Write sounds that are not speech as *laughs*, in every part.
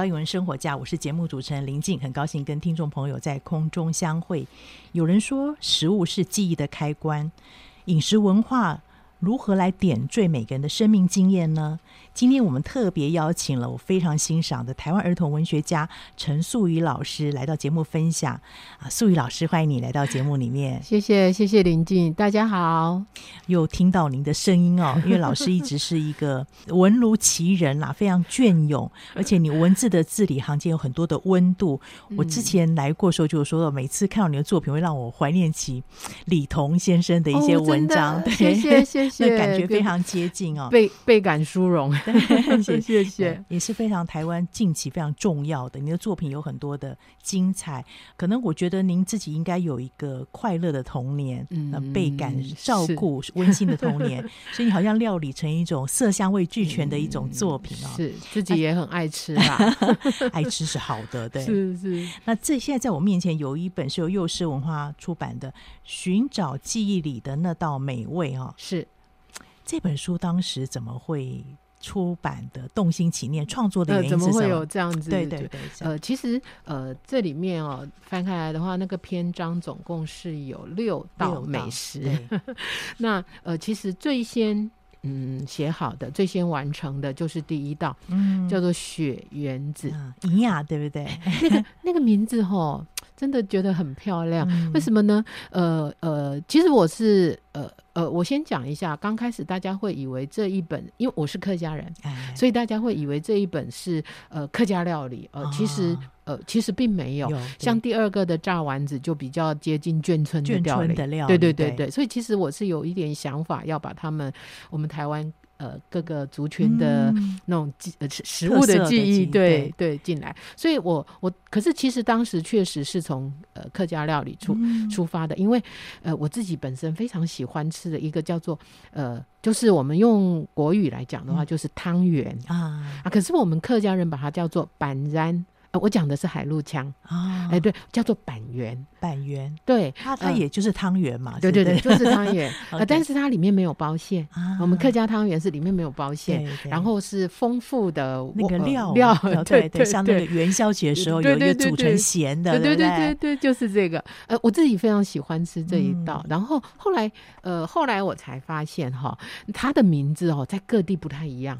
到艺文生活家，我是节目主持人林静，很高兴跟听众朋友在空中相会。有人说，食物是记忆的开关，饮食文化如何来点缀每个人的生命经验呢？今天我们特别邀请了我非常欣赏的台湾儿童文学家陈素瑜老师来到节目分享。啊，素瑜老师，欢迎你来到节目里面。谢谢，谢谢林静，大家好。又听到您的声音哦，因为老师一直是一个文如其人啊，非常隽永，而且你文字的字里行间有很多的温度。我之前来过时候就有说到，每次看到你的作品，会让我怀念起李彤先生的一些文章。哦、对谢谢谢谢，*laughs* 感觉非常接近哦，倍倍感殊荣。*laughs* 谢 *laughs* 谢谢，也是非常台湾近期非常重要的。你的作品有很多的精彩，可能我觉得您自己应该有一个快乐的童年，嗯，倍感照顾、*laughs* 温馨的童年，所以你好像料理成一种色香味俱全的一种作品哦。是自己也很爱吃吧？爱吃是好的，对，是是。那这现在在我面前有一本是由幼师文化出版的《寻找记忆里的那道美味》哦，是。这本书当时怎么会出版的？动心起念创作的原因是什么？呃、怎么会有这样子？对对对。呃，其实呃，这里面哦，翻开来的话，那个篇章总共是有六道美食。*laughs* 那呃，其实最先嗯写好的、最先完成的就是第一道，嗯，叫做雪缘子，尼、嗯、亚对不对？那个那个名字吼，真的觉得很漂亮。嗯、为什么呢？呃呃，其实我是呃。呃，我先讲一下，刚开始大家会以为这一本，因为我是客家人，哎、所以大家会以为这一本是呃客家料理。呃，哦、其实呃其实并没有，有像第二个的炸丸子就比较接近眷村的料理，对对对对，对，所以其实我是有一点想法要把他们我们台湾。呃，各个族群的那种记呃食物的记忆，对对，对进来，所以我我可是其实当时确实是从呃客家料理出、嗯、出发的，因为呃我自己本身非常喜欢吃的一个叫做呃，就是我们用国语来讲的话，就是汤圆、嗯、啊。啊，可是我们客家人把它叫做板然。呃，我讲的是海陆腔啊，哎，对，叫做板圆，板圆，对，它它也就是汤圆嘛，对对对，就是汤圆，*laughs* 呃，但是它里面没有包馅，啊我们客家汤圆是里面没有包馅，然后是丰富的那个料料，对对，像那个元宵节的时候有一个煮成咸的，对对对对对，就是这个，呃，我自己非常喜欢吃这一道，然后后来呃后来我才发现哈，它的名字哦在各地不太一样，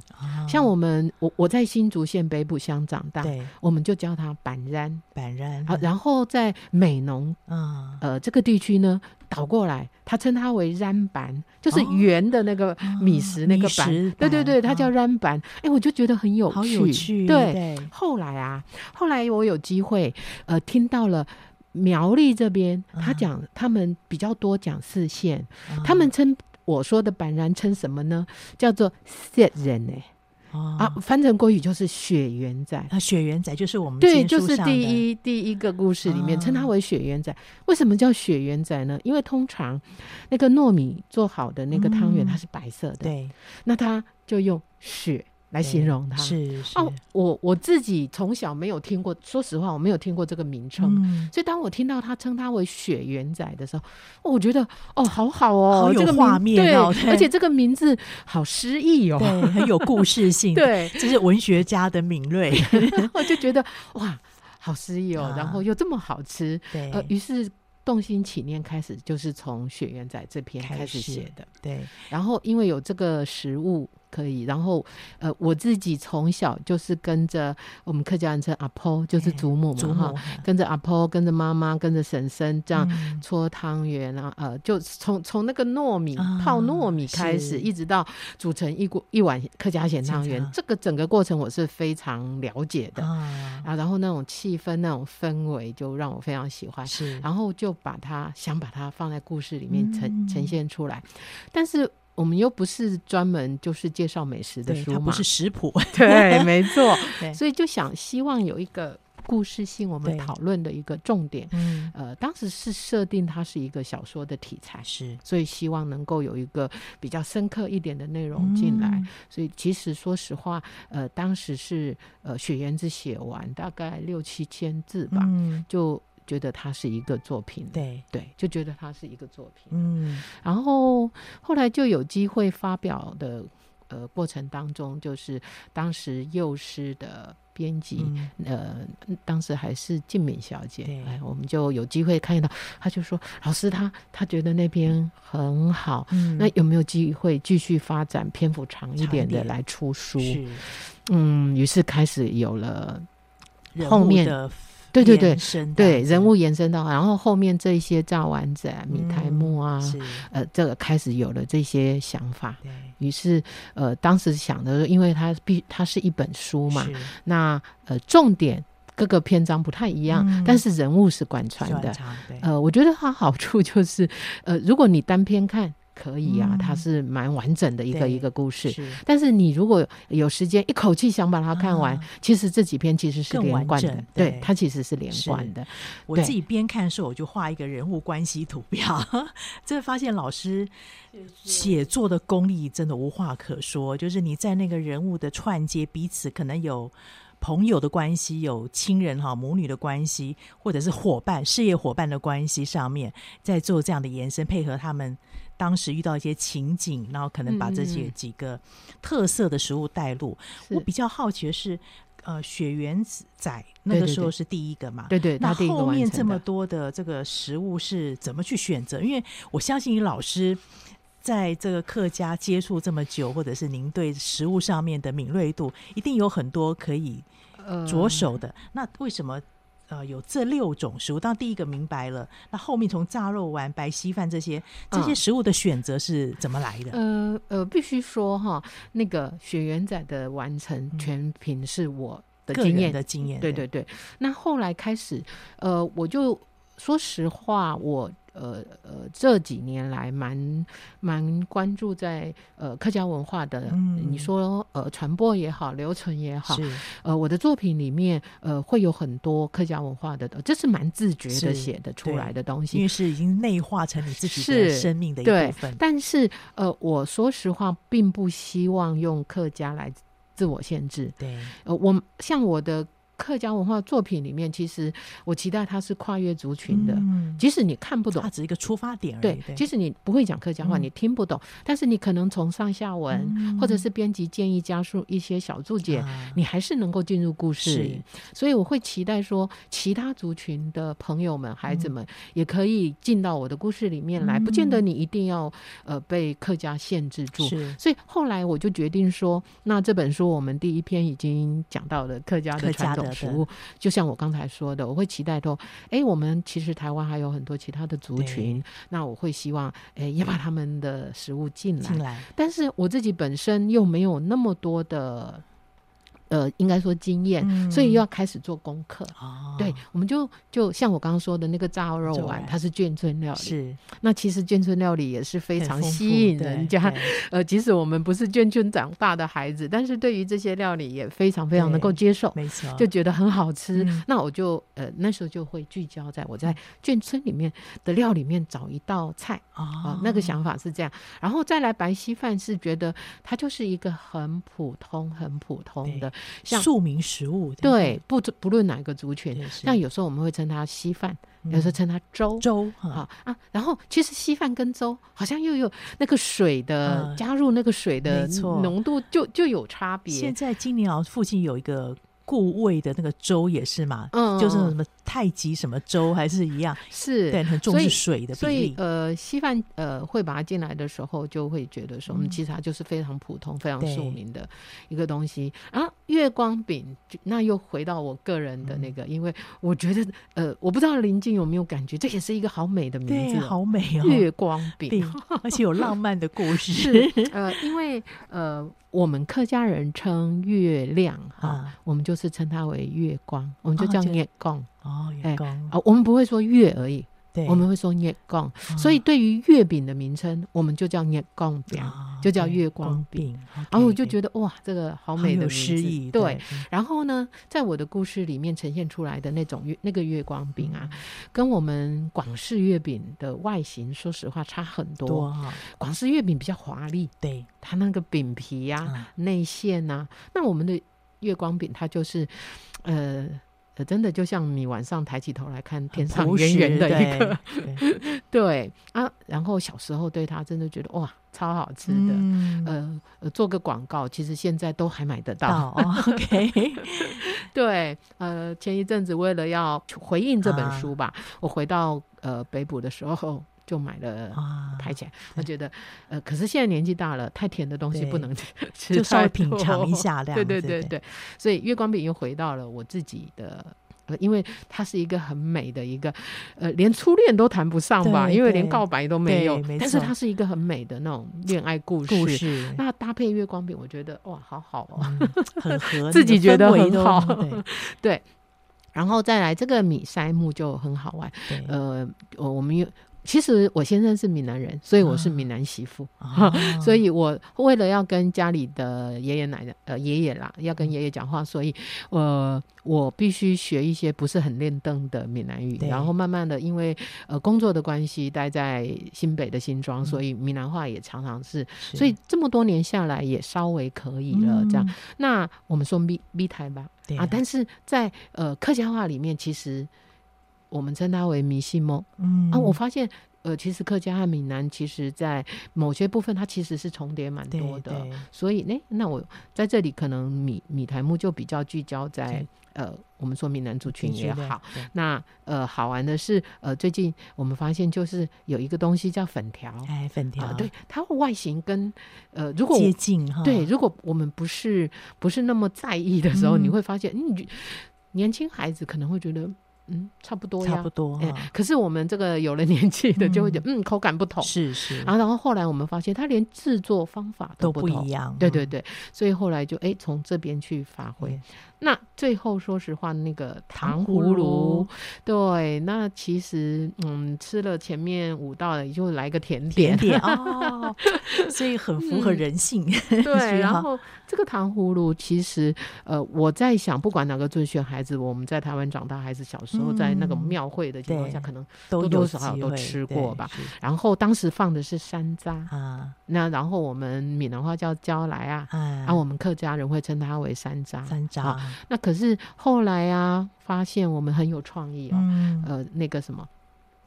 像我们我我在新竹县北埔乡长大，对，我们就。叫它板然，板然。好，然后在美浓，嗯，呃，这个地区呢，倒过来，他称它为然板，就是圆的那个米食那个板。对对对，它叫然板。哎，我就觉得很有趣，好有趣。对，后来啊，后来我有机会，呃，听到了苗栗这边，他讲他们比较多讲四县，他们称我说的板然称什么呢？叫做雪人哎。哦、啊，翻成国语就是雪原仔啊，雪原仔就是我们对，就是第一第一个故事里面称它为雪原仔。为什么叫雪原仔呢？因为通常那个糯米做好的那个汤圆它是白色的，嗯、对，那它就用雪。来形容它。是是。哦，我我自己从小没有听过，说实话我没有听过这个名称，嗯、所以当我听到他称它为雪原仔的时候，我觉得哦，好好哦，好有画面哦，对，而且这个名字好诗意哦，对，很有故事性，*laughs* 对，这是文学家的敏锐，*laughs* 我就觉得哇，好诗意哦，啊、然后又这么好吃，对，呃，于是动心起念开始就是从雪原仔这篇开始写的，对，然后因为有这个食物。可以，然后呃，我自己从小就是跟着我们客家人称阿婆，就是祖母嘛哈，跟着阿婆，跟着妈妈，跟着婶婶这样搓汤圆啊，呃，就从从那个糯米泡糯米开始，一直到煮成一锅一碗客家咸汤圆，这个整个过程我是非常了解的。啊。然后那种气氛、那种氛围，就让我非常喜欢。是，然后就把它想把它放在故事里面呈呈现出来，但是。我们又不是专门就是介绍美食的书嘛，不是食谱，*laughs* 对，没错，*laughs* 所以就想希望有一个故事性，我们讨论的一个重点。嗯，呃，当时是设定它是一个小说的题材，是，所以希望能够有一个比较深刻一点的内容进来。嗯、所以其实说实话，呃，当时是呃雪原子写完大概六七千字吧，嗯、就。觉得它是一个作品，对。对，就觉得它是一个作品。嗯，然后后来就有机会发表的，呃，过程当中，就是当时幼师的编辑，嗯、呃，当时还是静敏小姐，哎，我们就有机会看到，他就说，老师他他觉得那边很好，嗯，那有没有机会继续发展篇幅长一点的来出书？嗯，于是开始有了后面的。对对对，对人物延伸到，然后后面这些炸丸子啊、米苔目啊，呃，这个开始有了这些想法。于是，呃，当时想的，因为它必它是一本书嘛，那呃，重点各个篇章不太一样，但是人物是贯穿的。呃，我觉得它好处就是，呃，如果你单篇看。可以啊，它是蛮完整的一个一个故事。但是你如果有时间一口气想把它看完，其实这几篇其实是连贯的，对，它其实是连贯的。我自己边看的时候，我就画一个人物关系图表，*laughs* 这发现老师写作的功力真的无话可说，就是你在那个人物的串接，彼此可能有。朋友的关系，有亲人哈母女的关系，或者是伙伴、事业伙伴的关系上面，在做这样的延伸，配合他们当时遇到一些情景，然后可能把这些几个特色的食物带入。嗯、我比较好奇的是，呃，雪原仔那个时候是第一个嘛？对对，那后面这么多的这个食物是怎么去选择？因为我相信你老师。在这个客家接触这么久，或者是您对食物上面的敏锐度，一定有很多可以着手的。呃、那为什么呃有这六种食物？当第一个明白了，那后面从炸肉丸、白稀饭这些这些食物的选择是怎么来的？呃呃，必须说哈，那个雪原仔的完成全凭是我的经验的经验。对对对。那后来开始，呃，我就说实话，我。呃呃，这几年来蛮蛮关注在呃客家文化的，嗯、你说呃传播也好，留存也好，是呃我的作品里面呃会有很多客家文化的，这是蛮自觉的写的出来的东西，因为是已经内化成你自己的生命的一部分。但是呃，我说实话，并不希望用客家来自我限制。对，呃，我像我的。客家文化作品里面，其实我期待它是跨越族群的。嗯，即使你看不懂，它只是一个出发点而已。对，即使你不会讲客家话，你听不懂，但是你可能从上下文，或者是编辑建议加入一些小注解，你还是能够进入故事里。所以我会期待说，其他族群的朋友们、孩子们也可以进到我的故事里面来，不见得你一定要呃被客家限制住。所以后来我就决定说，那这本书我们第一篇已经讲到了客家的传统。食物就像我刚才说的，我会期待说，哎、欸，我们其实台湾还有很多其他的族群，那我会希望，哎、欸，也把他们的食物进来。进来，但是我自己本身又没有那么多的。呃，应该说经验，嗯、所以又要开始做功课。哦，对，我们就就像我刚刚说的那个炸肉丸，它是眷村料理。是，那其实眷村料理也是非常吸引人家。呃，即使我们不是眷村长大的孩子，但是对于这些料理也非常非常能够接受。没错，就觉得很好吃。嗯、那我就呃那时候就会聚焦在我在眷村里面的料里面找一道菜。哦、呃，那个想法是这样。然后再来白稀饭，是觉得它就是一个很普通、很普通的。像庶民食物，对，对，不不论哪个族群，像有时候我们会称它稀饭，嗯、有时候称它粥。粥啊啊。然后其实稀饭跟粥好像又有那个水的、嗯、加入那个水的浓度就就有差别。现在金陵窑附近有一个固味的那个粥也是嘛，嗯，就是什么。太极什么粥还是一样，是。对很重视水的比例。所以，呃，稀饭呃会把它进来的时候，就会觉得说，我们、嗯、其实它就是非常普通、非常庶民的一个东西。对。啊，月光饼，那又回到我个人的那个，嗯、因为我觉得呃，我不知道林静有没有感觉，这也是一个好美的名字，好美哦，月光饼，而且有浪漫的故事。*laughs* 是呃，因为呃，我们客家人称月亮哈，啊、我们就是称它为月光，我们就叫月光。哦，月光啊、欸，我们不会说月而已，对，我们会说月光。嗯、所以对于月饼的名称，我们就叫月光饼，哦、就叫月光饼。然后我就觉得哇，这个好美的诗意。对，对然后呢，在我的故事里面呈现出来的那种月那个月光饼啊，嗯、跟我们广式月饼的外形，说实话差很多。多哦、广式月饼比较华丽，对，它那个饼皮呀、啊、内馅呐，那我们的月光饼它就是呃。真的就像你晚上抬起头来看天上圆圆的一个，对，*laughs* 对啊。然后小时候对它真的觉得哇，超好吃的。嗯、呃，做个广告，其实现在都还买得到。哦、*laughs* OK，*laughs* 对，呃，前一阵子为了要回应这本书吧，啊、我回到呃北部的时候。就买了拍起来，我觉得呃，可是现在年纪大了，太甜的东西不能 *laughs* 吃，就稍微品尝一下 *laughs* 这样。对对对对，所以月光饼又回到了我自己的，因为它是一个很美的一个，呃，连初恋都谈不上吧，因为连告白都没有，但是它是一个很美的那种恋爱故事。故事那搭配月光饼，我觉得哇，好好哦，*laughs* 很合，自己觉得很好，对。然后再来这个米塞木就很好玩，呃，我们有。其实我先生是闽南人，所以我是闽南媳妇，哦、*laughs* 所以我为了要跟家里的爷爷奶奶呃爷爷啦，要跟爷爷讲话，所以呃我必须学一些不是很练邓的闽南语，然后慢慢的因为呃工作的关系待在新北的新庄，所以闽南话也常常是，是。所以这么多年下来也稍微可以了这样。嗯、那我们说咪咪台吧，啊，但是在呃客家话里面其实。我们称它为迷信梦，嗯啊，我发现，呃，其实客家和闽南，其实在某些部分，它其实是重叠蛮多的。所以，呢，那我在这里可能米米台木就比较聚焦在，呃，我们说闽南族群也好。那呃，好玩的是，呃，最近我们发现就是有一个东西叫粉条，哎，粉条，呃，对，它外形跟呃，如果接近哈，对，如果我们不是不是那么在意的时候，嗯，你会发现，嗯，年轻孩子可能会觉得。嗯，差不多呀，差不多。哎，可是我们这个有了年纪的，就会觉得嗯，口感不同。是是。然后，然后后来我们发现，它连制作方法都不一样。对对对，所以后来就哎，从这边去发挥。那最后，说实话，那个糖葫芦，对，那其实嗯，吃了前面五道的，也就来个甜点，哦，所以很符合人性。*laughs* 对，然后这个糖葫芦，其实呃，我在想，不管哪个最炫孩子，我们在台湾长大还是小时候，在那个庙会的情况下，可能多多少少都吃过吧。然后当时放的是山楂啊，那然后我们闽南话叫蕉来啊，啊，我们客家人会称它为山楂，山楂。那可是后来啊，发现我们很有创意哦，嗯、呃，那个什么，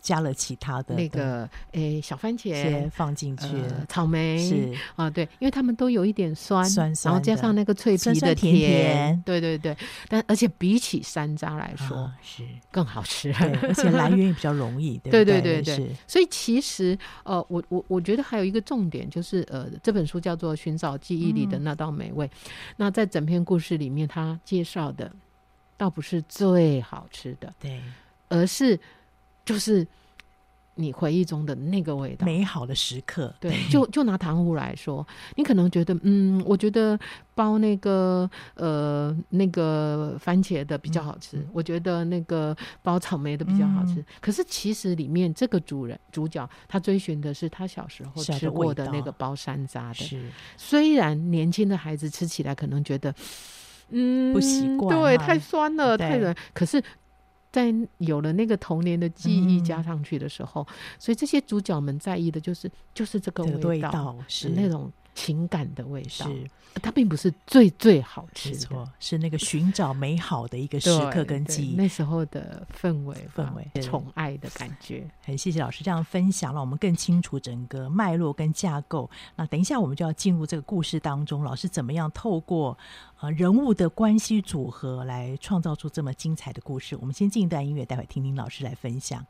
加了其他的那个诶小番茄放进去，呃，草莓是。啊，对，因为他们都有一点酸，然后加上那个脆皮的甜，对对对，但而且比起山楂来说，啊、是更好吃，而且来源也比较容易，*laughs* 对对？对对所以其实呃，我我我觉得还有一个重点就是呃，这本书叫做《寻找记忆里的那道美味》，嗯，那在整篇故事里面，他介绍的。倒不是最好吃的，对，而是就是你回忆中的那个味道，美好的时刻。对，*laughs* 就就拿糖葫芦来说，你可能觉得，嗯，我觉得包那个呃那个番茄的比较好吃，嗯、我觉得那个包草莓的比较好吃。嗯、可是其实里面这个主人主角他追寻的是他小时候吃过的那个包山楂的。是，虽然年轻的孩子吃起来可能觉得。嗯，不习惯，对，太酸了，太软。可是，在有了那个童年的记忆加上去的时候，嗯、所以这些主角们在意的就是，就是这个味道，味道是那种。情感的味道是，它并不是最最好吃的，没错，是那个寻找美好的一个时刻跟记忆，*laughs* 那时候的氛围氛围，宠爱的感觉。很谢谢老师这样分享，让我们更清楚整个脉络跟架构。那等一下我们就要进入这个故事当中，老师怎么样透过呃人物的关系组合来创造出这么精彩的故事？我们先进一段音乐，待会听听老师来分享。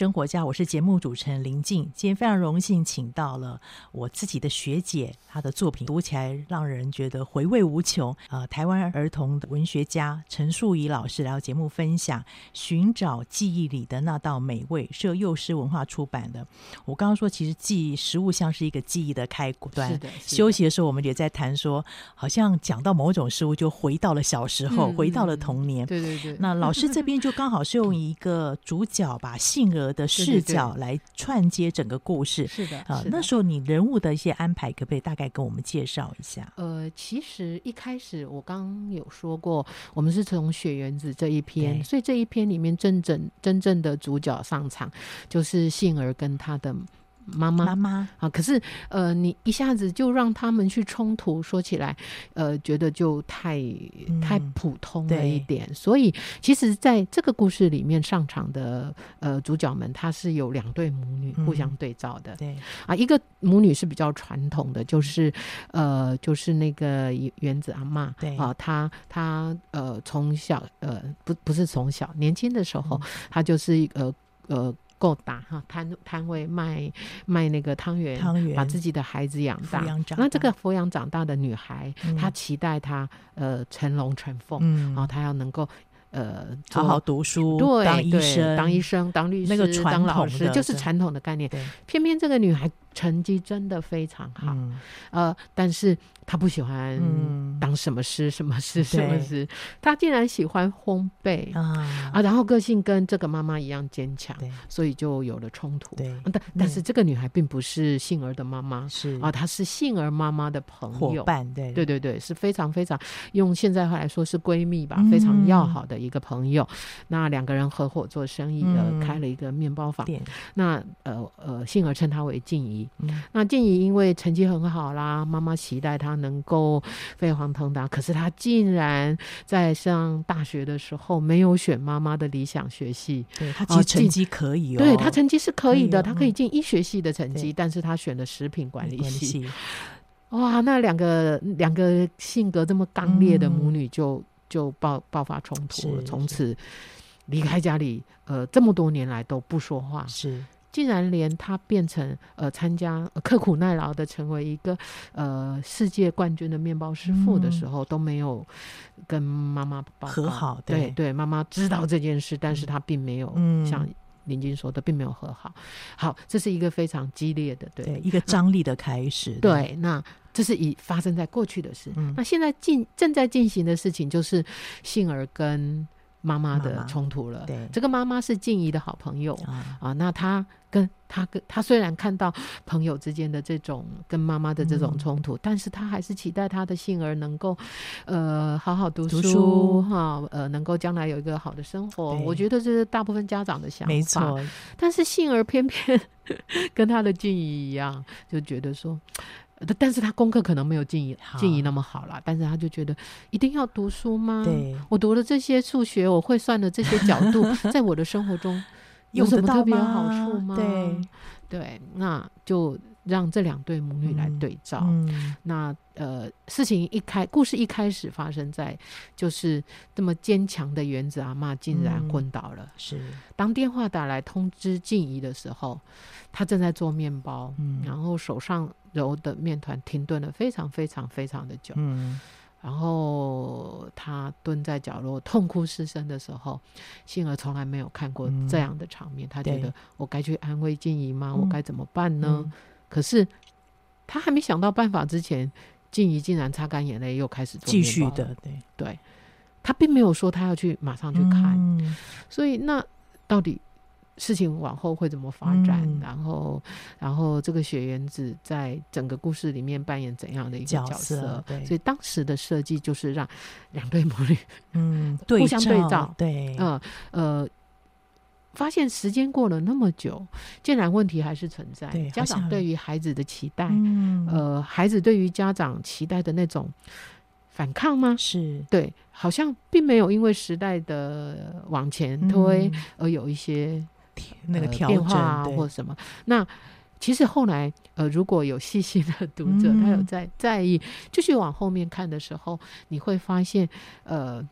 生活家，我是节目主持人林静。今天非常荣幸，请到了我自己的学姐，她的作品读起来让人觉得回味无穷。呃，台湾儿童的文学家陈树仪老师来到节目分享《寻找记忆里的那道美味》，是由幼师文化出版的。我刚刚说，其实记忆食物像是一个记忆的开端。是的，是的。休息的时候，我们也在谈说，好像讲到某种食物，就回到了小时候，嗯、回到了童年。对对对。那老师这边就刚好是用 *laughs* 一个主角吧。杏儿的视角来串接整个故事，是的啊。那时候你人物的一些安排，可不可以大概跟我们介绍一下？呃，其实一开始我刚刚有说过，我们是从雪原子这一篇，所以这一篇里面真正真正的主角上场就是杏儿跟他的。妈妈妈妈啊，可是呃，你一下子就让他们去冲突，说起来，呃，觉得就太、嗯、太普通了一点。所以，其实在这个故事里面上场的呃主角们，他是有两对母女互相对照的。嗯、对啊，一个母女是比较传统的，就是呃，就是那个原子阿嬷。对啊，她她呃从小呃不不是从小年轻的时候，她、嗯、就是一个呃。呃够大哈，摊摊位卖卖那个汤圆，汤圆。把自己的孩子养大。大。那这个抚养长大的女孩，嗯、她期待她呃成龙成凤，嗯、然后她要能够呃好好读书，对，当医生，当医生，当律师，那个当老师，就是传统的概念。偏偏这个女孩成绩真的非常好，嗯、呃，但是。他不喜欢当什么师、嗯、什么师什么师，他竟然喜欢烘焙啊啊！然后个性跟这个妈妈一样坚强，所以就有了冲突。对，但但是这个女孩并不是杏儿的妈妈，是啊，她是杏儿妈妈的朋友伙伴。对对对对，是非常非常用现在话来说是闺蜜吧，非常要好的一个朋友。嗯、那两个人合伙做生意，呃，开了一个面包坊。嗯、那呃呃，杏儿称她为静怡。嗯、那静怡因为成绩很好啦，妈妈期待她。能够飞黄腾达，可是她竟然在上大学的时候没有选妈妈的理想学系。对，她其实成绩可以哦，对，她成绩是可以的，她可以进医学系的成绩，但是她选了食品管理系。哇，那两个两个性格这么刚烈的母女就就爆爆发冲突了，从此离开家里，呃，这么多年来都不说话。是。竟然连他变成呃参加刻苦耐劳的成为一个呃世界冠军的面包师傅的时候，嗯、都没有跟妈妈和好。对对，妈妈知道这件事，但是他并没有、嗯、像林静说的，并没有和好。好，这是一个非常激烈的对，对一个张力的开始。对，对，那这是以发生在过去的事。嗯、那现在进正在进行的事情，就是杏儿跟妈妈的冲突了。对，这个妈妈是静怡的好朋友啊，啊，那她跟她跟她虽然看到朋友之间的这种跟妈妈的这种冲突，嗯、但是她还是期待她的杏儿能够呃好好读书哈，呃能够将来有一个好的生活。我觉得这是大部分家长的想法。没错，但是杏儿偏偏 *laughs* 跟她的静怡一样，就觉得说。但是他功课可能没有静怡静怡那么好啦，但是他就觉得一定要读书吗？对，我读了这些数学，我会算的这些角度，*laughs* 在我的生活中有什么特别好处吗？对对，那就让这两对母女来对照。嗯、那呃，事情一开，故事一开始发生在就是这么坚强的原子阿嬷竟然昏倒了。嗯、是，当电话打来通知静怡的时候，她正在做面包，嗯、然后手上。揉的面团停顿了非常非常非常的久，嗯，然后他蹲在角落痛哭失声的时候，幸儿从来没有看过这样的场面，嗯、他觉得我该去安慰静怡吗？我该怎么办呢？嗯、可是他还没想到办法之前，静怡竟然擦干眼泪又开始做继续的，对。对，他并没有说他要去马上去看，嗯、所以那到底？事情往后会怎么发展？嗯、然后，然后这个雪原子在整个故事里面扮演怎样的一个角色？角色对，所以当时的设计就是让两对母女嗯 *laughs* 互相对照，对，呃呃，发现时间过了那么久，竟然问题还是存在。家长对于孩子的期待，嗯、呃，孩子对于家长期待的那种反抗吗？是对，好像并没有因为时代的往前推而有一些。那个变化啊，或什么？那其实后来，呃，如果有细心的读者，嗯、他有在在意，继续往后面看的时候，你会发现，呃，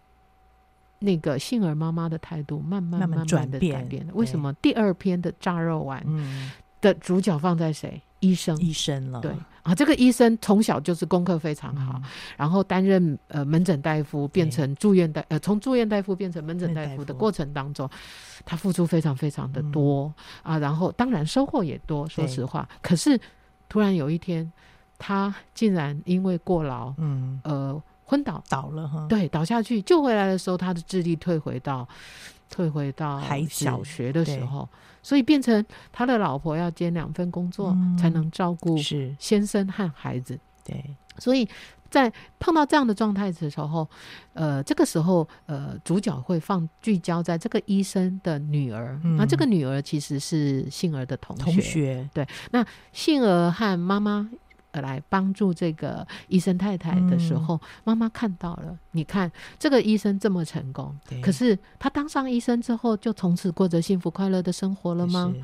那个杏儿妈妈的态度慢慢慢慢的改变了。为什么第二篇的炸肉丸的主角放在谁？医生，医生了。对啊，这个医生从小就是功课非常好，嗯、然后担任呃门诊大夫，变成住院大呃从住院大夫变成门诊大夫的过程当中。他付出非常非常的多、嗯、啊，然后当然收获也多，说实话。可是突然有一天，他竟然因为过劳，嗯呃昏倒倒了哈，对，倒下去救回来的时候，他的智力退回到退回到小学的时候，所以变成他的老婆要兼两份工作，嗯、才能照顾是。先生和孩子。对，所以。在碰到这样的状态的时候，呃，这个时候，呃，主角会放聚焦在这个医生的女儿，嗯、那这个女儿其实是杏儿的同学。同学。对，那杏儿和妈妈来帮助这个医生太太的时候，妈妈、嗯、看到了，你看这个医生这么成功，可是他当上医生之后，就从此过着幸福快乐的生活了吗？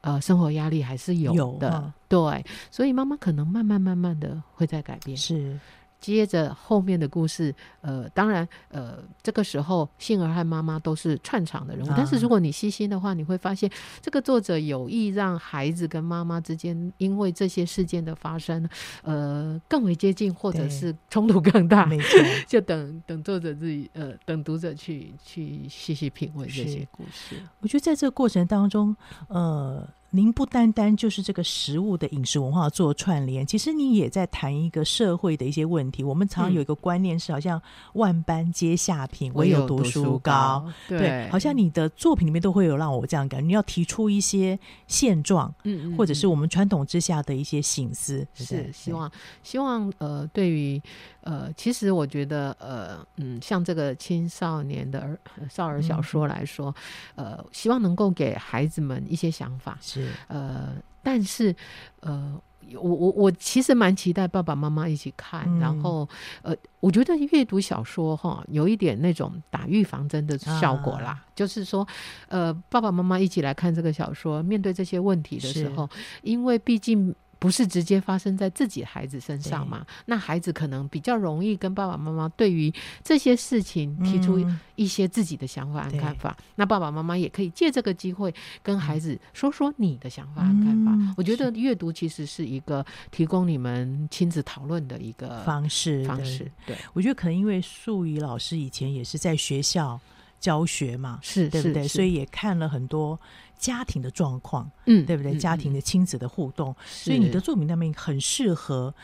呃，生活压力还是有的，有啊、对，所以妈妈可能慢慢慢慢的会在改变。是，接着后面的故事，呃，当然，呃，这个时候杏儿和妈妈都是串场的人物，啊、但是如果你细心的话，你会发现这个作者有意让孩子跟妈妈之间因为这些事件的发生，呃，更为接近，或者是冲突更大。没错，*laughs* 就等等作者自己，呃，等读者去去细细品味这些故事。我觉得在这个过程当中，呃。您不单单就是这个食物的饮食文化做串联，其实你也在谈一个社会的一些问题。我们常常有一个观念是，好像万般皆下品，唯有读书高。对，对，好像你的作品里面都会有让我这样感觉，你要提出一些现状，嗯，或者是我们传统之下的一些醒思。是希望，希望呃，对于。呃，其实我觉得，呃，嗯，像这个青少年的儿少儿小说来说，嗯、呃，希望能够给孩子们一些想法，是，呃，但是，呃，我我我其实蛮期待爸爸妈妈一起看，嗯、然后，呃，我觉得阅读小说哈，有一点那种打预防针的效果啦，啊、就是说，呃，爸爸妈妈一起来看这个小说，面对这些问题的时候，因为毕竟。不是直接发生在自己孩子身上嘛？那孩子可能比较容易跟爸爸妈妈对于这些事情提出一些自己的想法和看法。嗯、那爸爸妈妈也可以借这个机会跟孩子说说你的想法和看法。嗯、我觉得阅读其实是一个提供你们亲子讨论的一个方式。方式，对，对我觉得可能因为素怡老师以前也是在学校教学嘛，是对不对？所以也看了很多。家庭的状况，嗯，对不对？嗯、家庭的亲子的互动，嗯、所以你的作品那边很适合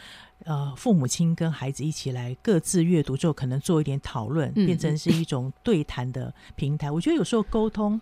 呃父母亲跟孩子一起来各自阅读之后，可能做一点讨论，嗯、变成是一种对谈的平台。我觉得有时候沟通，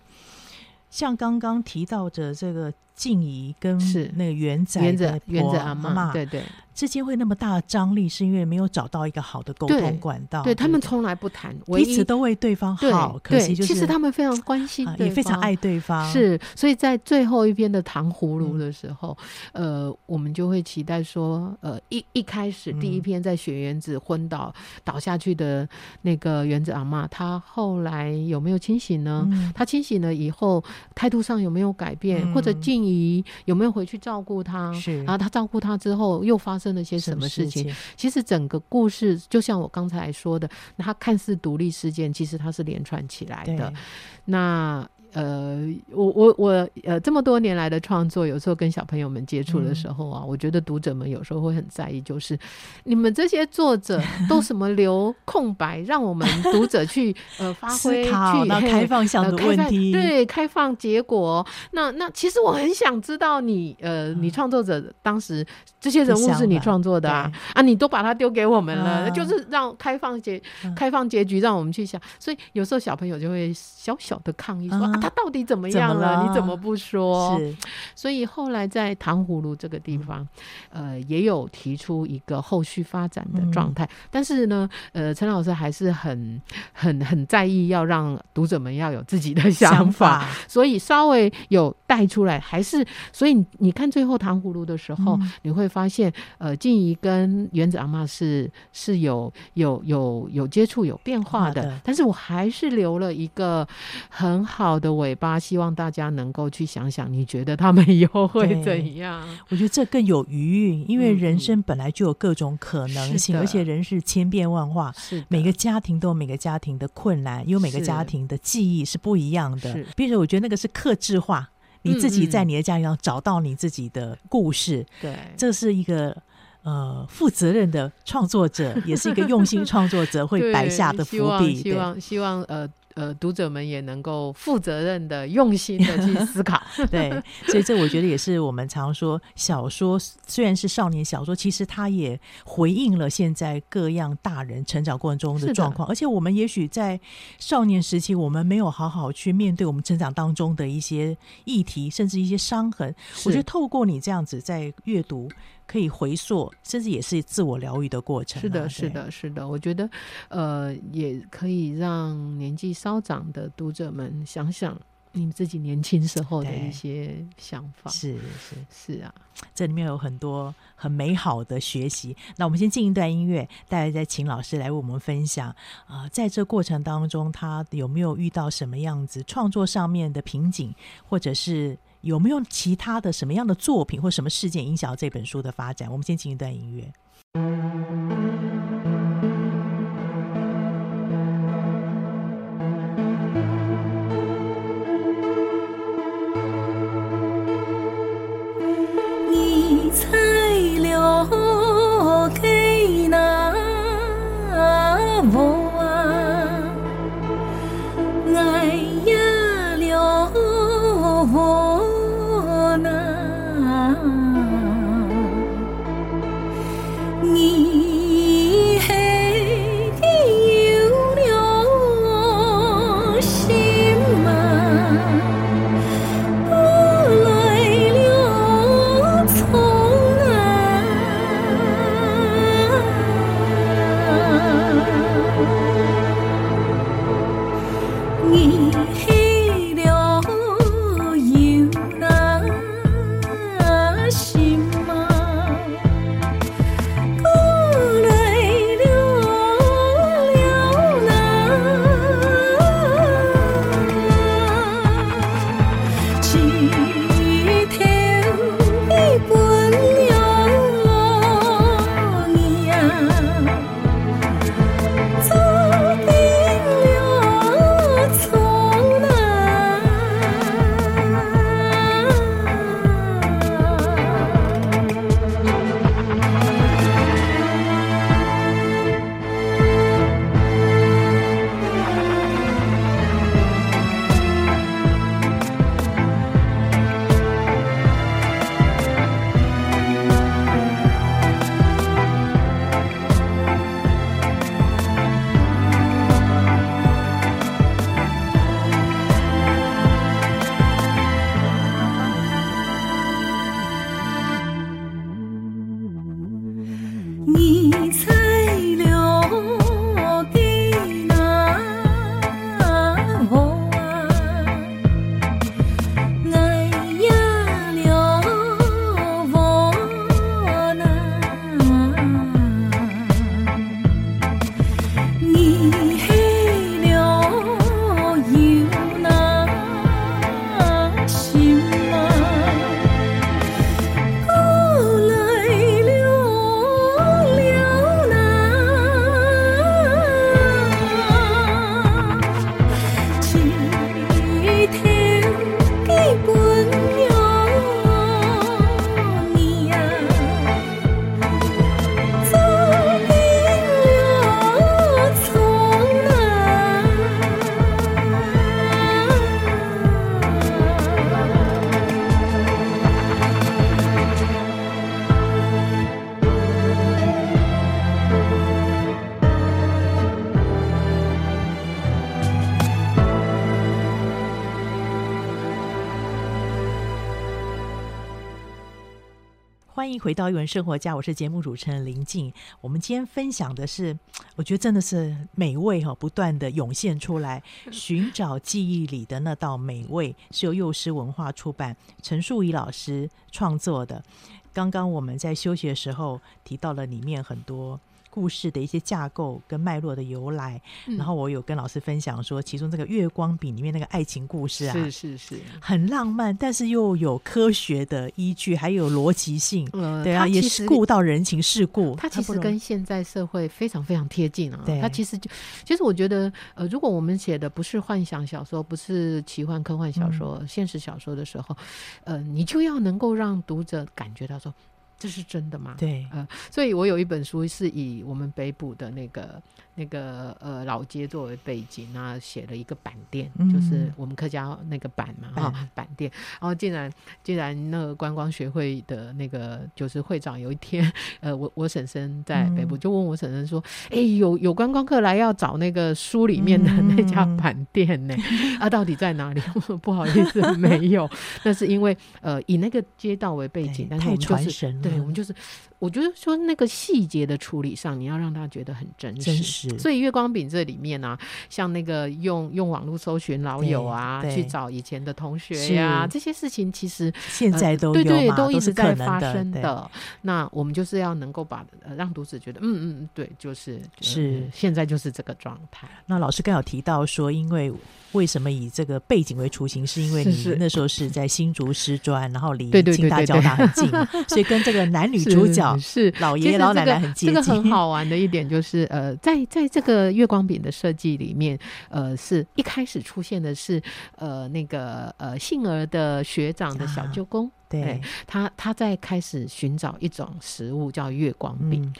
像刚刚提到的这个静怡跟是那个元仔元仔元仔阿妈，对对。之间会那么大的张力，是因为没有找到一个好的沟通管道。对，他们从来不谈，彼此都为对方好。可惜就是，其实他们非常关心、呃，也非常爱对方。是，所以在最后一篇的糖葫芦的时候，嗯、呃，我们就会期待说，呃，一一开始第一篇在雪原子昏倒、嗯、倒下去的那个原子阿妈，她后来有没有清醒呢？她、嗯、清醒了以后，态度上有没有改变？嗯、或者静怡有没有回去照顾他？是，然后他照顾他之后又发生了些什么事情？其实整个故事就像我刚才说的，他看似独立事件，其实它是连串起来的。那。呃，我我我呃，这么多年来的创作，有时候跟小朋友们接触的时候啊，嗯、我觉得读者们有时候会很在意，就是你们这些作者都什么留空白，让我们读者去 *laughs* 呃发挥、去开放想的问题，对，开放结果。那那其实我很想知道你呃，你创作者当时这些人物是你创作的啊啊，你都把它丢给我们了，嗯、就是让开放结开放结局，让我们去想。所以有时候小朋友就会小小的抗议说。嗯他到底怎么样了？了你怎么不说？是，所以后来在糖葫芦这个地方，嗯、呃，也有提出一个后续发展的状态。嗯、但是呢，呃，陈老师还是很、很、很在意要让读者们要有自己的想法，想法所以稍微有带出来。还是，所以你看最后糖葫芦的时候，嗯、你会发现，呃，静怡跟原子阿妈是是有有有有接触、有变化的。的但是我还是留了一个很好的。尾巴，希望大家能够去想想，你觉得他们以后会怎样？我觉得这更有余韵，因为人生本来就有各种可能性，嗯、而且人是千变万化，是每个家庭都有每个家庭的困难，有每个家庭的记忆是不一样的。比如说，我觉得那个是克制化，你自己在你的家里要找到你自己的故事，对、这是一个呃负责任的创作者，也是一个用心创作者 *laughs* 会摆下的伏笔。希望，希望呃。呃，读者们也能够负责任的、用心的去思考，*laughs* 对，所以这我觉得也是我们常说，小说虽然是少年小说，其实它也回应了现在各样大人成长过程中的状况，而且我们也许在少年时期，我们没有好好去面对我们成长当中的一些议题，甚至一些伤痕。我觉得透过你这样子在阅读。可以回溯，甚至也是自我疗愈的过程啊。是的，是的，是的。我觉得，呃，也可以让年纪稍长的读者们想想你们自己年轻时候的一些想法。是是是啊，这里面有很多很美好的学习。那我们先进一段音乐，待会再请老师来为我们分享啊，呃，在这过程当中，他有没有遇到什么样子创作上面的瓶颈，或者是？有没有其他的什么样的作品或什么事件影响这本书的发展？我们先听一段音乐。回到一文生活家，我是节目主持人林静。我们今天分享的是，我觉得真的是美味哈，不断的涌现出来，*laughs* 寻找记忆里的那道美味，是由幼师文化出版，陈树仪老师创作的。刚刚我们在休息的时候提到了里面很多。故事的一些架构跟脉络的由来，嗯、然后我有跟老师分享说，其中这个月光饼里面那个爱情故事啊，是是是，很浪漫，但是又有科学的依据，还有逻辑性，呃、对啊，也是顾到人情世故。它其实跟现在社会非常非常贴近啊。对，它其实就，其实我觉得，呃，如果我们写的不是幻想小说，不是奇幻科幻小说，嗯、现实小说的时候，呃，你就要能够让读者感觉到说。这是真的吗？对，呃，所以我有一本书是以我们北部的那个那个呃老街作为背景，那写了一个板店，嗯、就是我们客家那个板嘛，哈、嗯，板店。然后竟然竟然那个观光学会的那个就是会长有一天，*laughs* 呃，我我婶婶在北部就问我婶婶说，哎、嗯，有有观光客来要找那个书里面的那家板店呢？嗯、*laughs* 啊，到底在哪里？*laughs* 不好意思，没有。那是因为呃以那个街道为背景，但是我们就是太传神了。对，我们就是，我觉得说那个细节的处理上，你要让他觉得很真实。真实。所以月光饼这里面呢、啊，像那个用用网络搜寻老友啊，去找以前的同学呀、啊，这些事情其实现在都对对，都一直在发生的。的那我们就是要能够把呃让读者觉得，嗯嗯对，就是是现在就是这个状态。那老师刚有提到说，因为。为什么以这个背景为雏形？是因为你那时候是在新竹师专，然后离清大交大很近，所以跟这个男女主 *laughs* 角是老爷爷老奶奶很接近。这个很好玩的一点就是，呃，在在这个月光饼的设计里面，呃，是一开始出现的是呃那个呃杏儿的学长的小舅公。啊对，他他在开始寻找一种食物叫月光饼，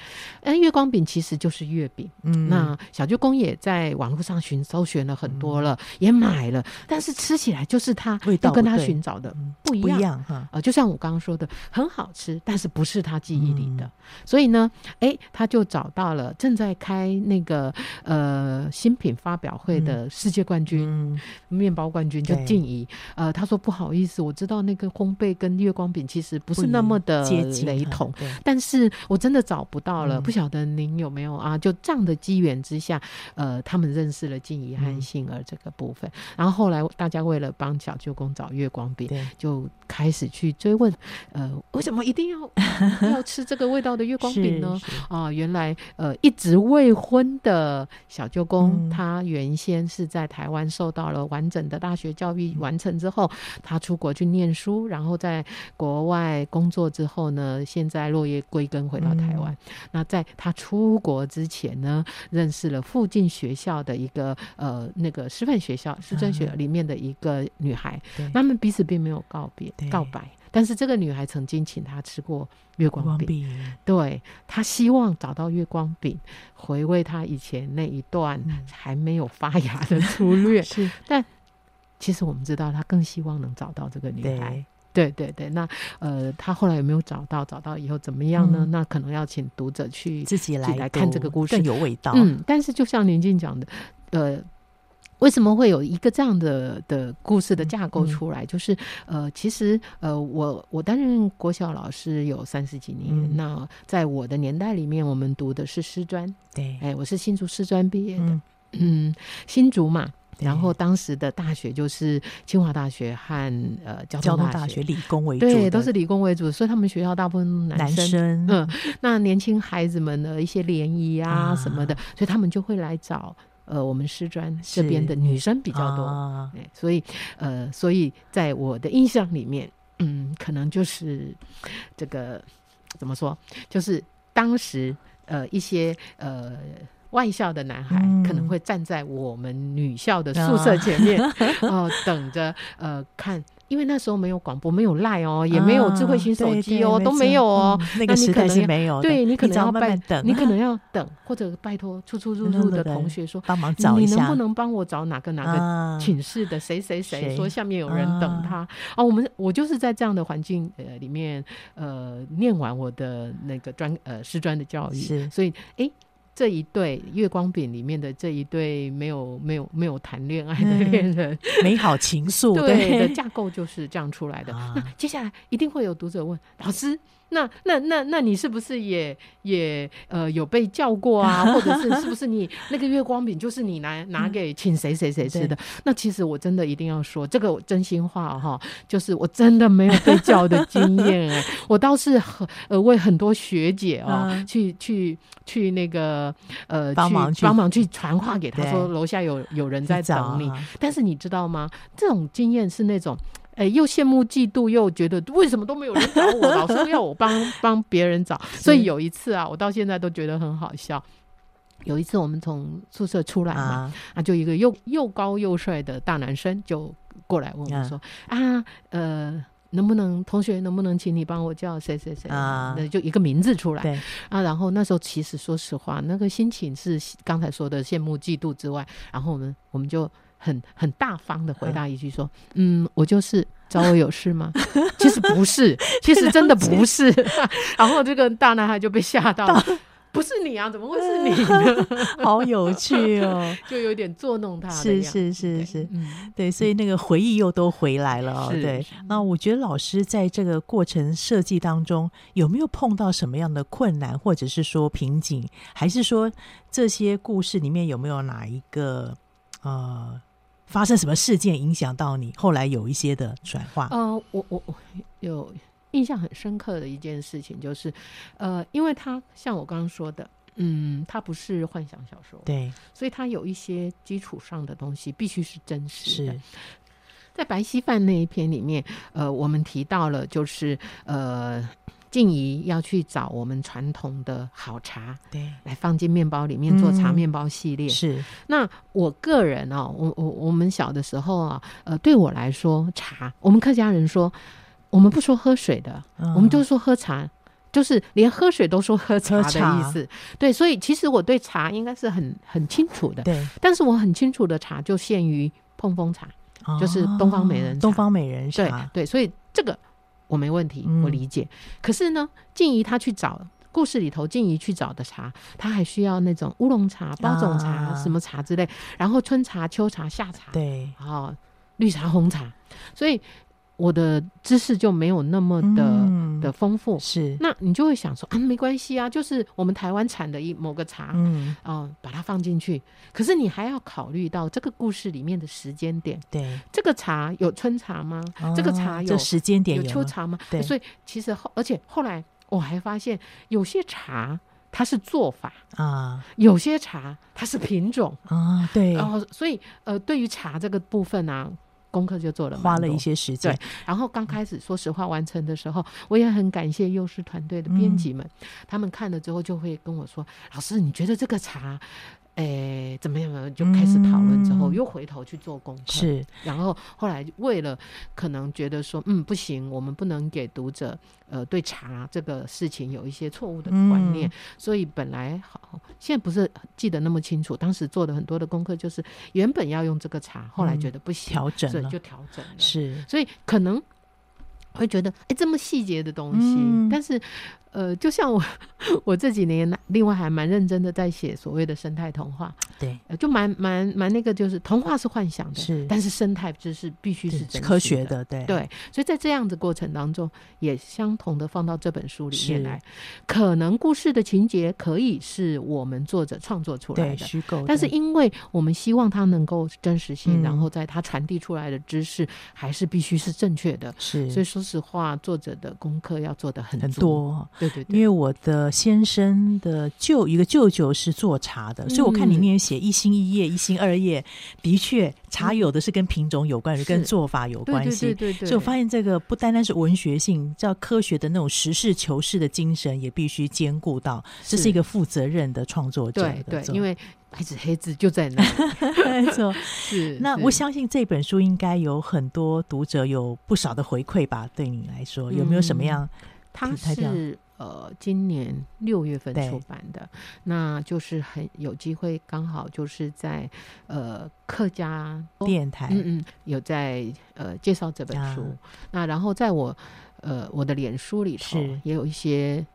嗯，月光饼其实就是月饼。嗯，那小舅公也在网络上寻搜寻了很多了，也买了，但是吃起来就是他要跟他寻找的不一样哈。呃，就像我刚刚说的，很好吃，但是不是他记忆里的。所以呢，哎，他就找到了正在开那个呃新品发表会的世界冠军，面包冠军就静怡。呃，他说不好意思，我知道那个烘焙跟月光饼其实不是那么的雷同，但是我真的找不到了，嗯、不晓得您有没有啊？就这样的机缘之下，呃，他们认识了静怡和杏儿这个部分，嗯、然后后来大家为了帮小舅公找月光饼，就开始去追问，呃，为什么一定要 *laughs* 要吃这个味道的月光饼呢？*laughs* 啊，原来呃，一直未婚的小舅公，嗯、他原先是在台湾受到了完整的大学教育完成之后，他出国去念书，然后在国外工作之后呢，现在落叶归根回到台湾。嗯、那在他出国之前呢，认识了附近学校的一个呃那个师范学校师专学里面的一个女孩。嗯、他们彼此并没有告别。对告白，但是这个女孩曾经请他吃过月光饼。光对，他希望找到月光饼，回味他以前那一段还没有发芽的初恋。*laughs* 是，但其实我们知道，他更希望能找到这个女孩。对对对，那呃，他后来有没有找到？找到以后怎么样呢？嗯、那可能要请读者去自己来来看这个故事，更有味道。嗯，但是就像宁静讲的，呃，为什么会有一个这样的的故事的架构出来？嗯、就是呃，其实呃，我我担任国小老师有三十几年，嗯、那在我的年代里面，我们读的是师专，对，哎，我是新竹师专毕业的，嗯，嗯，新竹嘛。然后当时的大学就是清华大学和呃交通大学，理工为主，对，都是理工为主，所以他们学校大部分男生，嗯，那年轻孩子们的一些联谊啊什么的，啊、所以他们就会来找呃我们师专这边的女生比较多，啊、所以呃，所以在我的印象里面，嗯，可能就是这个怎么说，就是当时呃一些呃。外校的男孩可能会站在我们女校的宿舍前面，*laughs* 哦，等着呃看，因为那时候没有广播，没有赖哦，也没有智慧型手机哦，都没有哦。那个时代是没有，对你可能要拜等，你可能要 *laughs* 等，或者拜托出出入入的同学说帮忙找一下，你能不能帮我找哪个哪个寝室的谁谁谁，说下面有人等他哦。我们我就是在这样的环境呃里面呃念完我的那个专呃师专的教育，所以哎。这一对月光饼里面的这一对没有没有没有谈恋爱的恋人，嗯、美好情愫，*laughs* 对。的架构就是这样出来的。啊、那 *laughs* 接下来一定会有读者问老师：“那那那那你是不是也也呃有被叫过啊？*laughs* 或者是是不是你那个月光饼就是你拿拿给请谁谁谁吃的？那其实我真的一定要说这个真心话哈，就是我真的没有被叫的经验哎，我倒是很呃为很多学姐啊、喔、去去去那个呃帮忙帮忙去传话给他说楼下有有人在等你，但是你知道吗？这种经验是那种。哎，又羡慕嫉妒，又觉得为什么都没有人找我，老是要我帮 *laughs* 帮别人找。所以有一次啊，我到现在都觉得很好笑。有一次我们从宿舍出来嘛，啊，啊，就一个又又高又帅的大男生就过来问我说：“啊，啊，呃，能不能同学能不能请你帮我叫谁谁谁？啊，那就一个名字出来。对啊，然后那时候其实说实话，那个心情是刚才说的羡慕嫉妒之外，然后我们我们就。很很大方的回答一句说：“嗯，我就是找我有事吗？” *laughs* 其实不是，其实真的不是。*laughs* 然后这个大男孩就被吓到了，不是你啊？怎么会是你呢？*laughs* 好有趣哦，就有点捉弄他。是是是是，对，所以那个回忆又都回来了哦。对，那我觉得老师在这个过程设计当中有没有碰到什么样的困难，或者是说瓶颈，还是说这些故事里面有没有哪一个呃？发生什么事件影响到你？后来有一些的转化。呃，我我我有印象很深刻的一件事情，就是呃，因为他像我刚刚说的，嗯，他不是幻想小说，对，所以他有一些基础上的东西必须是真实的。是在白稀饭那一篇里面，呃，我们提到了，就是呃。静怡要去找我们传统的好茶，对，来放进面包里面做茶面包系列。嗯、是，那我个人哦，我我我们小的时候啊，呃，对我来说，茶，我们客家人说，我们不说喝水的，嗯、我们就说喝茶，就是连喝水都说喝茶的意思。对，所以其实我对茶应该是很很清楚的。对，但是我很清楚的茶就限于碰风茶，哦、就是东方美人茶。东方美人茶，对对，所以这个。我没问题，我理解。嗯、可是呢，静怡她去找故事里头，静怡去找的茶，她还需要那种乌龙茶、包种茶、啊、什么茶之类，然后春茶、秋茶、夏茶，对，然后绿茶、红茶，所以。我的知识就没有那么的、嗯、的丰富，是，那你就会想说啊，没关系啊，就是我们台湾产的一某个茶，嗯，哦、呃，把它放进去。可是你还要考虑到这个故事里面的时间点，对，这个茶有春茶吗？哦、这个茶有这时间点有，有秋茶吗？对，所以其实后，而且后来我还发现，有些茶它是做法啊，有些茶它是品种啊，对，然后所以呃，对于茶这个部分啊。功课就做了，花了一些时间。对，然后刚开始说实话完成的时候，我也很感谢幼师团队的编辑们，嗯、他们看了之后就会跟我说：“老师，你觉得这个茶？”诶，怎么样？就开始讨论之后，嗯、又回头去做功课。是，然后后来为了可能觉得说，嗯，不行，我们不能给读者呃对茶这个事情有一些错误的观念，嗯、所以本来好，现在不是记得那么清楚。当时做的很多的功课就是原本要用这个茶，后来觉得不行，调整了，就调整了。是，所以可能会觉得，哎，这么细节的东西，嗯、但是。呃，就像我，*laughs* 我这几年另外还蛮认真的在写所谓的生态童话，对，就蛮蛮蛮那个，就是童话是幻想的，是，但是生态知识必须是真科学的，对对，所以在这样的过程当中，也相同的放到这本书里面来，可能故事的情节可以是我们作者创作出来的虚构，但是因为我们希望它能够真实性，然后在它传递出来的知识还是必须是正确的，是，所以说实话，作者的功课要做的很很多。对对对，因为我的先生的舅一个舅舅是做茶的，嗯、所以我看里面写一心一叶、一心二叶，的确茶有的是跟品种有关，是跟做法有关系。对对对对，所以我发现这个不单单是文学性，叫科学的那种实事求是的精神也必须兼顾到，这是一个负责任的创作者的。对对，因为白纸黑字就在那，*laughs* 没错。*laughs* 是那我相信这本书应该有很多读者有不少的回馈吧？对你来说，有没有什么样？他是。呃，今年六月份出版的，那就是很有机会，刚好就是在呃客家电台，嗯嗯，有在呃介绍这本书。啊、那然后在我呃我的脸书里头，也有一些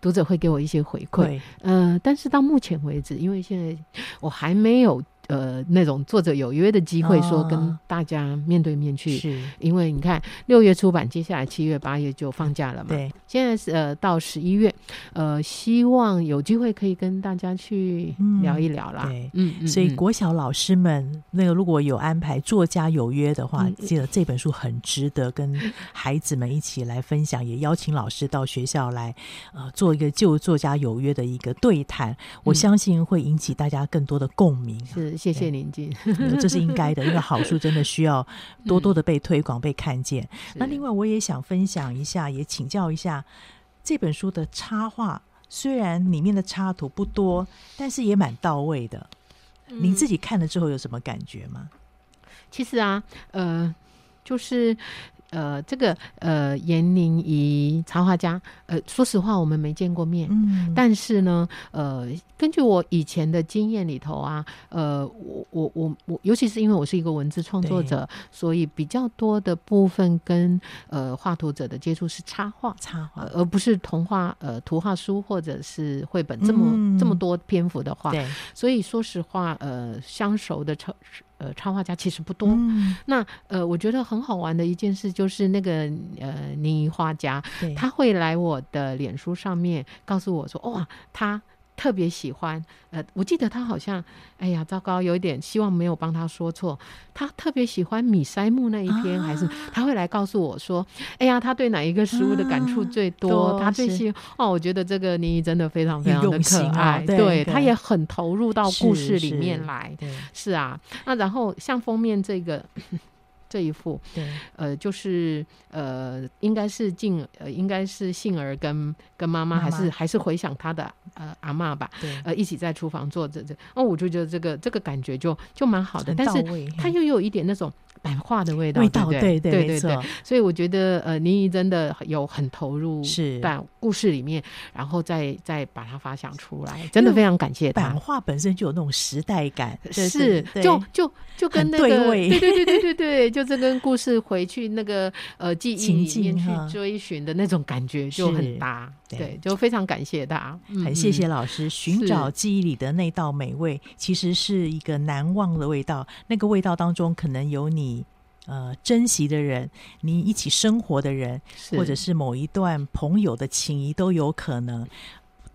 读者会给我一些回馈，嗯、呃，但是到目前为止，因为现在我还没有。呃那种作者有约的机会，说跟大家面对面去。是，因为你看六月出版，接下来七月八月就放假了嘛。对，现在是呃到十一月，呃希望有机会可以跟大家去聊一聊啦。嗯、对，嗯，所以国小老师们那个如果有安排作家有约的话，记得这本书很值得跟孩子们一起来分享，也邀请老师到学校来呃做一个就作家有约的一个对谈，我相信会引起大家更多的共鸣。是，谢谢宁静，这是应该的，因为好书真的需要 *laughs* 多多的被推广、被看见。那另外，我也想分享一下，也请教一下这本书的插画，虽然里面的插图不多，但是也蛮到位的。您自己看了之后有什么感觉吗？其实啊，呃，就是。呃，这个呃，颜宁怡插画家，呃，说实话，我们没见过面。嗯，但是呢，呃，根据我以前的经验里头啊，呃，我我我我，尤其是因为我是一个文字创作者，所以比较多的部分跟呃画图者的接触是插画，插画，呃，而不是童话呃图画书或者是绘本这么、嗯、这么多篇幅的画。对，所以说实话，呃，相熟的超。呃，插画家其实不多。嗯、那呃，我觉得很好玩的一件事就是那个呃，倪画家，他会来我的脸书上面告诉我说，哇，他。特别喜欢，呃，我记得他好像，哎呀，糟糕，有一点希望没有帮他说错。他特别喜欢米塞木那一篇，啊、还是他会来告诉我说，哎呀，他对哪一个食物的感触最多？啊、他最喜哦，我觉得这个妮妮真的非常非常的可爱，对，对他也很投入到故事里面来。是，是，是啊，那然后像封面这个。这一幅，对，呃，就是呃，应该是静，呃，应该是杏儿跟跟妈妈，还是还是回想她的呃阿嬷吧，对，呃，一起在厨房做着这，哦，我就觉得这个这个感觉就就蛮好的，但是它又有一点那种。版画的味道，味道对对对对对，所以我觉得呃，倪妮真的有很投入是在故事里面，然后再再把它发想出来，真的非常感谢他。版画本身就有那种时代感，是就就就跟那个对对对对对对，*laughs* 就这跟故事回去那个呃记忆里面去追寻的那种感觉就很搭，对，就非常感谢他，很谢谢老师。寻找记忆里的那道美味，其实是一个难忘的味道，那个味道当中可能有你。呃，珍惜的人，你一起生活的人，或者是某一段朋友的情谊都有可能。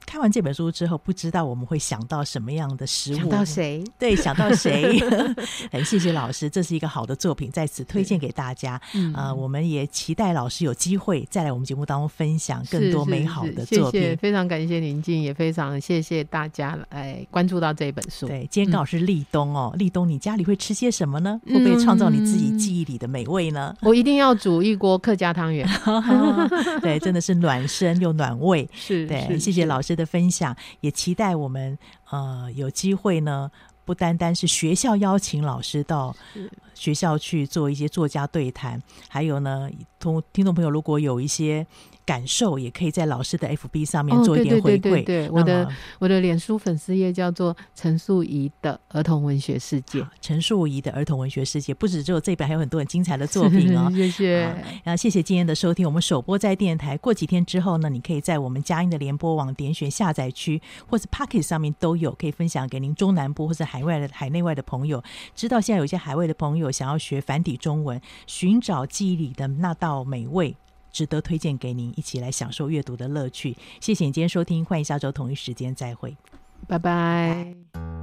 看完这本书之后，不知道我们会想到什么样的食物？想到谁？对，想到谁？*laughs* 很谢谢老师，这是一个好的作品，在此推荐给大家。嗯、呃，我们也期待老师有机会再来我们节目当中分享更多美好的作品。是是是谢谢，非常感谢宁静，也非常谢谢大家来关注到这本书。对，今天刚好是立冬哦，嗯、立冬你家里会吃些什么呢？会不会创造你自己记忆里的美味呢？我一定要煮一锅客家汤圆。*laughs* 对，真的是暖身又暖胃。*laughs* 是，对，谢谢老师的分享，也期待我们呃有机会呢，不单单是学校邀请老师到学校去做一些作家对谈，还有呢，同听众朋友如果有一些。感受也可以在老师的 FB 上面做一点回馈。对，对，我的我的脸书粉丝页叫做陈素怡的儿童文学世界。陈素怡的儿童文学世界，不止只有这本，还有很多很精彩的作品哦。*laughs* 谢谢。然后谢谢今天的收听，我们首播在电台，过几天之后呢，你可以在我们佳音的联播网点选下载区，或是 Pocket 上面都有，可以分享给您中南部或是海外的海内外的朋友。知道现在有些海外的朋友想要学繁体中文，寻找记忆里的那道美味。值得推荐给您，一起来享受阅读的乐趣。谢谢你今天收听，欢迎下周同一时间再会，拜拜。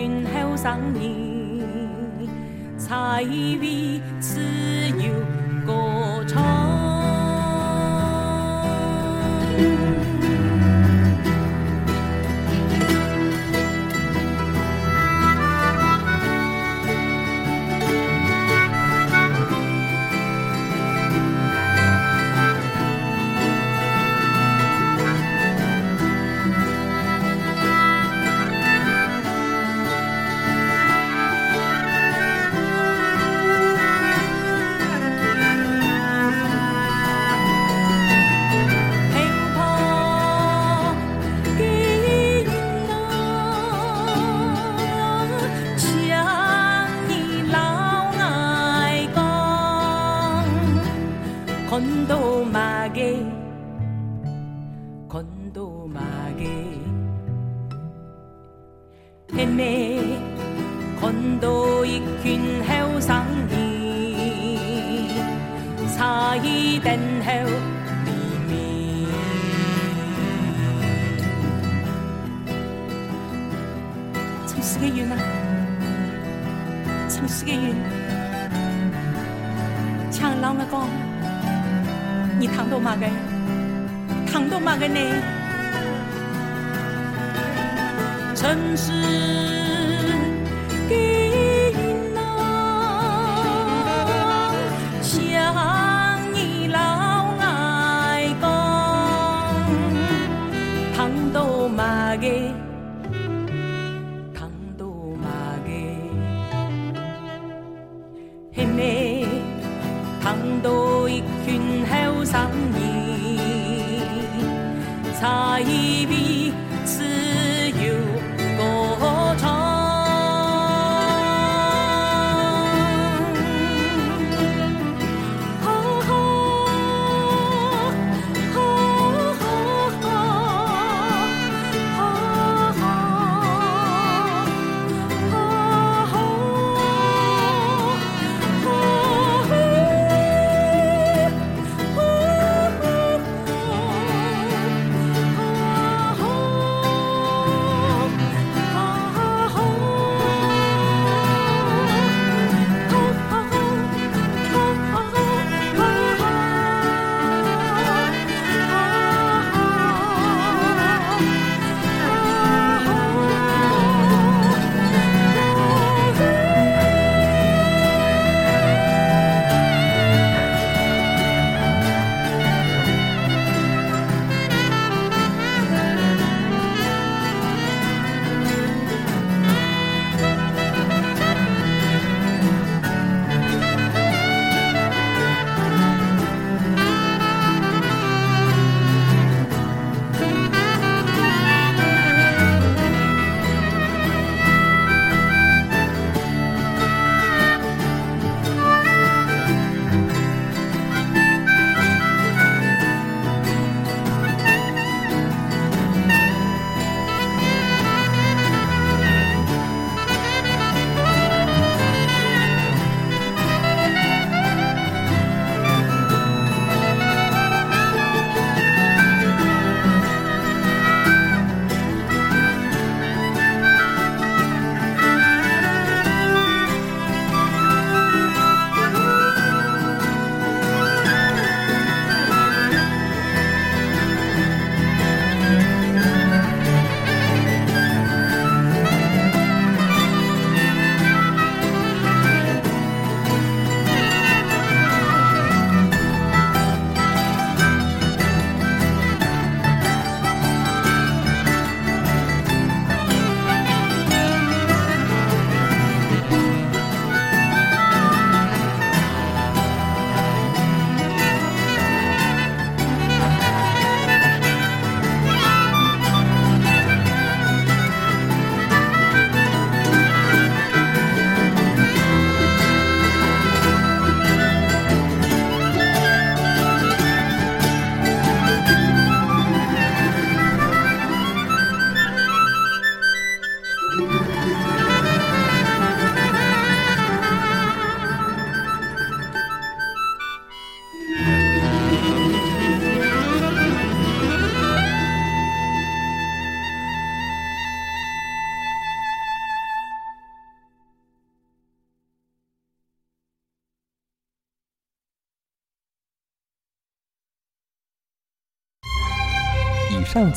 到一群后生儿，在为自由 baby.